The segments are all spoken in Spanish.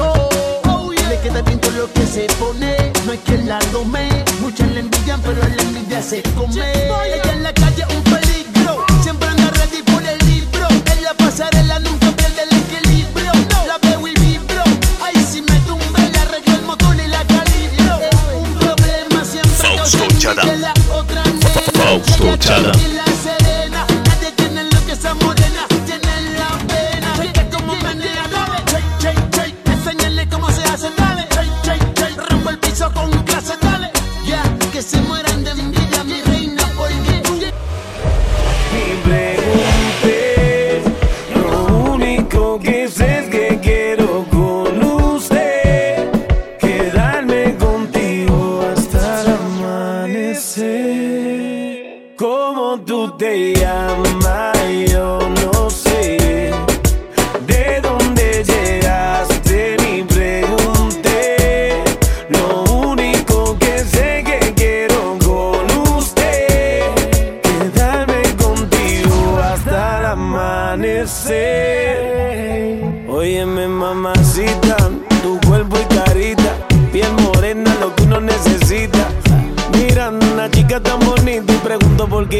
gustó. Oh, yeah. Le queda bien lo que se pone. No hay quien la tome. Muchas le envidian, pero la envidia se come. Ella en la calle un peligro. Siempre anda ready por el libro. En la pasarela nunca pierde el equilibrio. No. La veo y vibro. Ahí si me tumbe, le arreglo el motor y la calibro. Eh. Un problema siempre. Fausto Chada. Fausto Chada.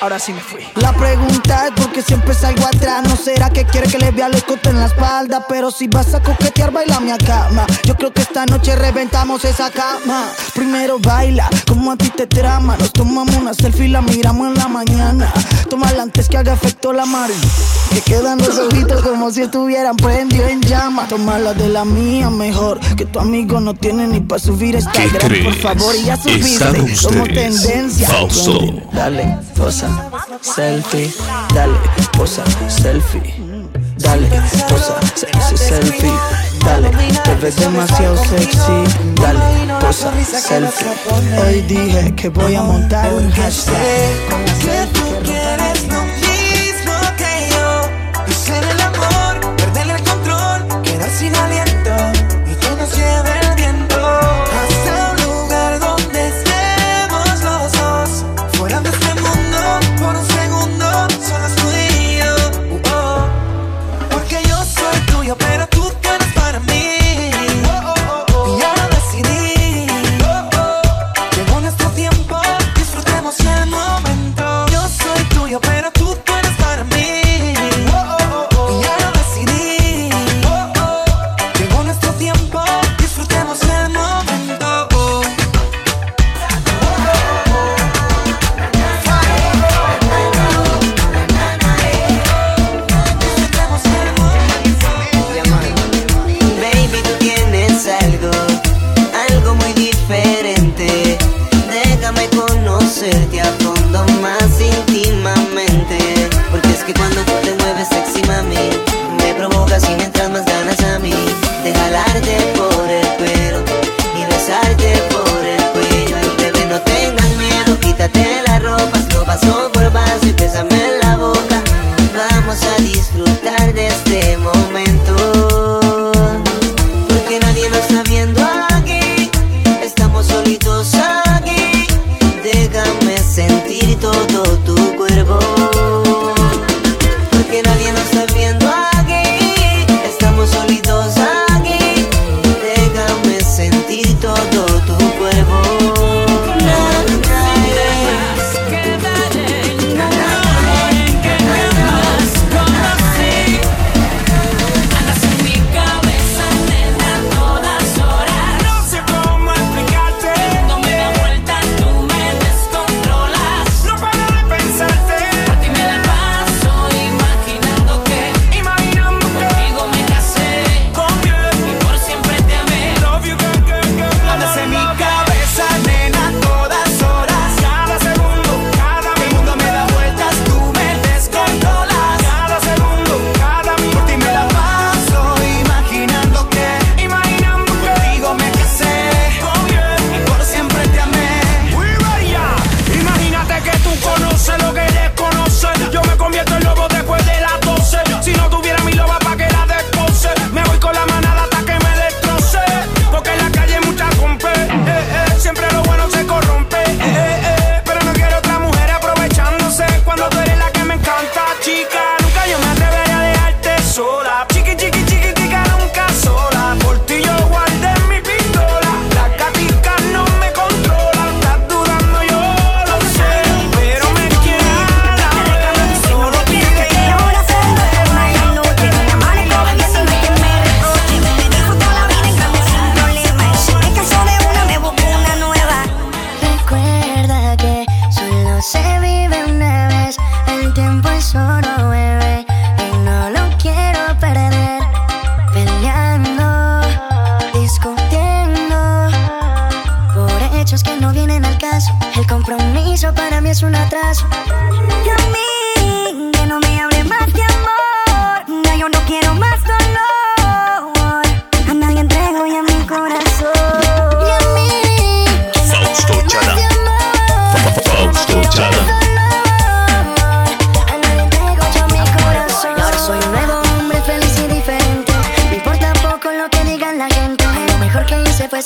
Ahora sí me fui. La pregunta es por qué siempre salgo atrás. No será que quiere que le vea los cotos en la espalda. Pero si vas a coquetear, baila mi cama. Yo creo que esta noche reventamos esa cama. Primero baila, como a ti te trama. Nos tomamos una selfie y la miramos en la mañana. Tómala antes que haga efecto la mar. Que quedan los ojitos como si estuvieran prendido en llama. Tómala de la mía mejor. Que tu amigo no tiene ni para subir esta por favor. Y ya subiste. Como tendencia. Falso. Dale, cosa selfie, dale, posa, selfie, dale, posa, sexy, selfie, dale, te ves demasiado sexy, dale, posa, selfie. Hoy dije que voy a montar un hashtag.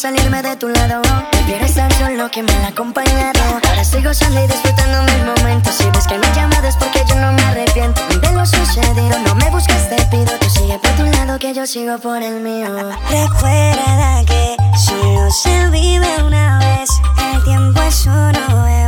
salirme de tu lado. Prefiero estar solo que mal acompañado. Ahora estoy gozando y disfrutando mis momentos. Si ves que no llamas es porque yo no me arrepiento de lo sucedido. No me busques, te pido. Tú sigue por tu lado que yo sigo por el mío. Recuerda que solo se vive una vez. El tiempo es oro. Eh.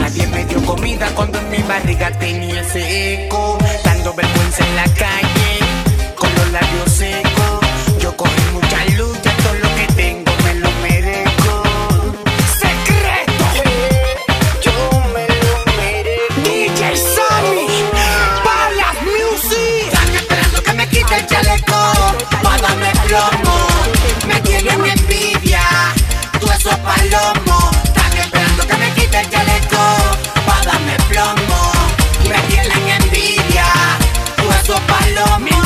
Nadie me dio comida cuando en mi barriga tenía ese eco, dando vergüenza en la calle, con los labios secos. no me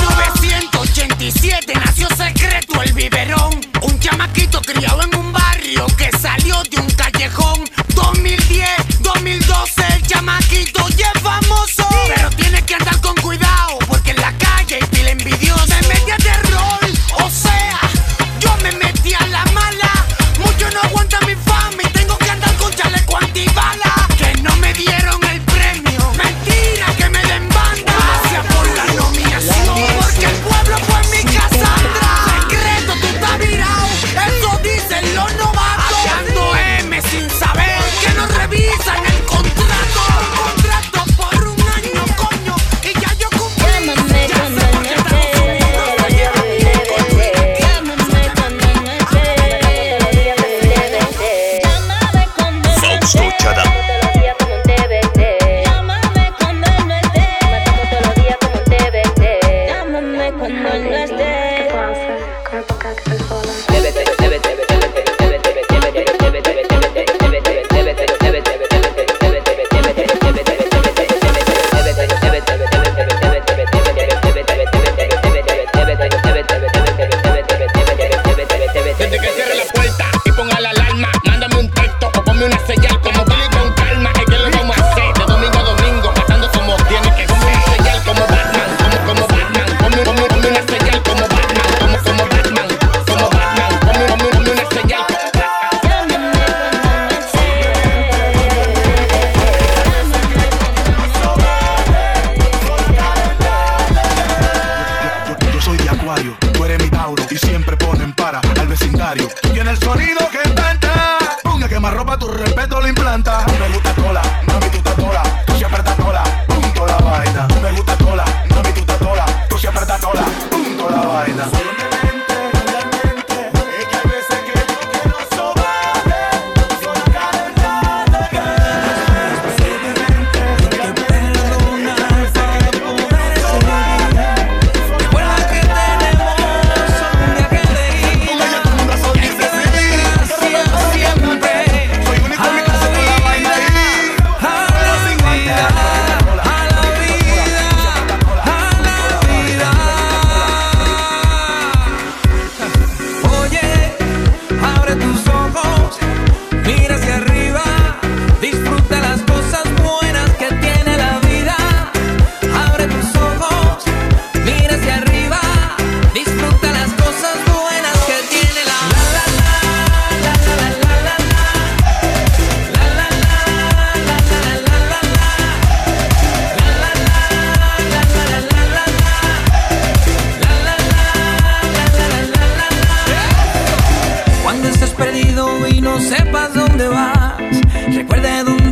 me gusta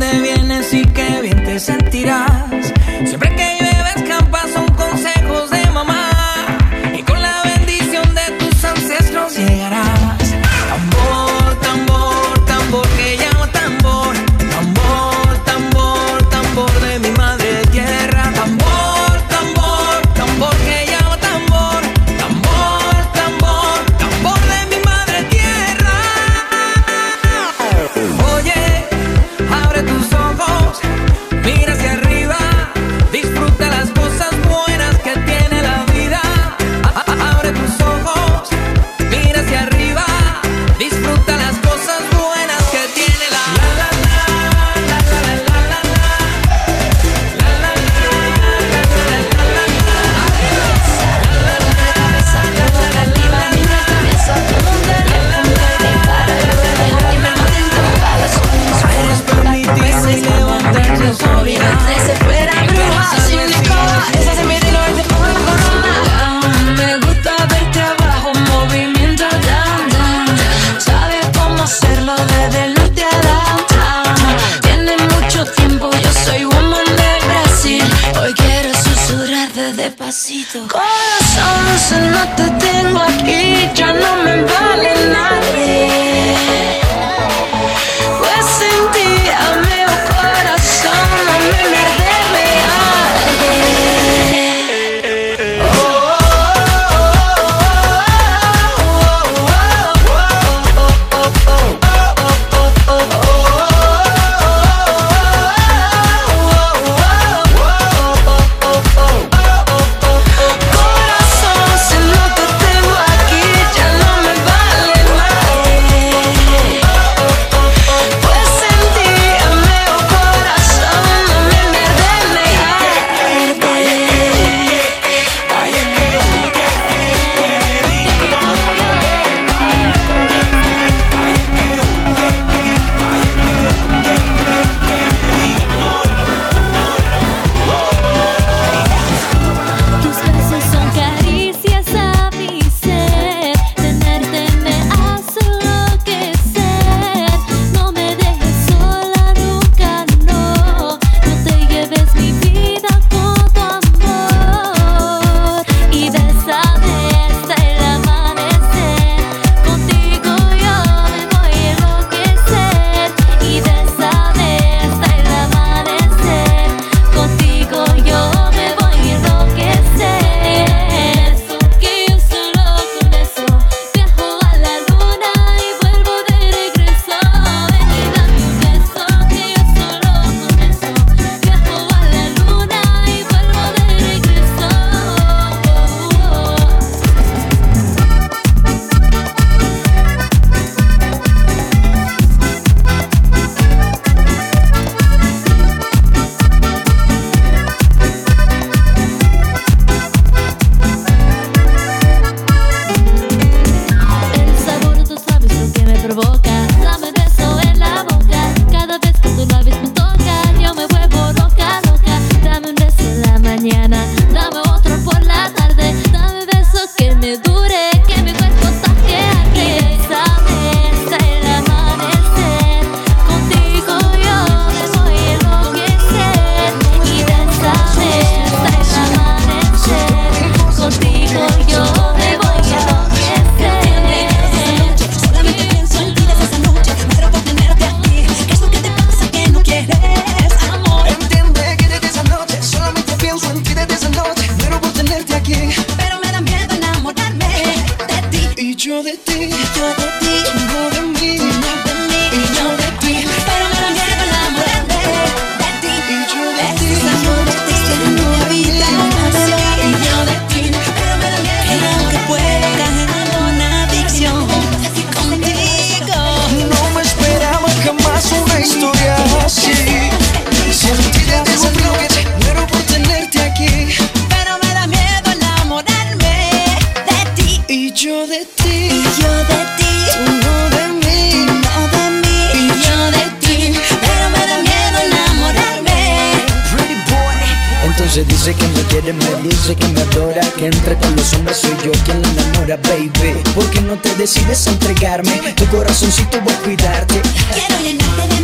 dónde vienes y qué bien te sentirás. Siempre que Despacito. Corazón, si no te tengo aquí, ya no decides entregarme, tu corazoncito voy a cuidarte. Quiero llenarte de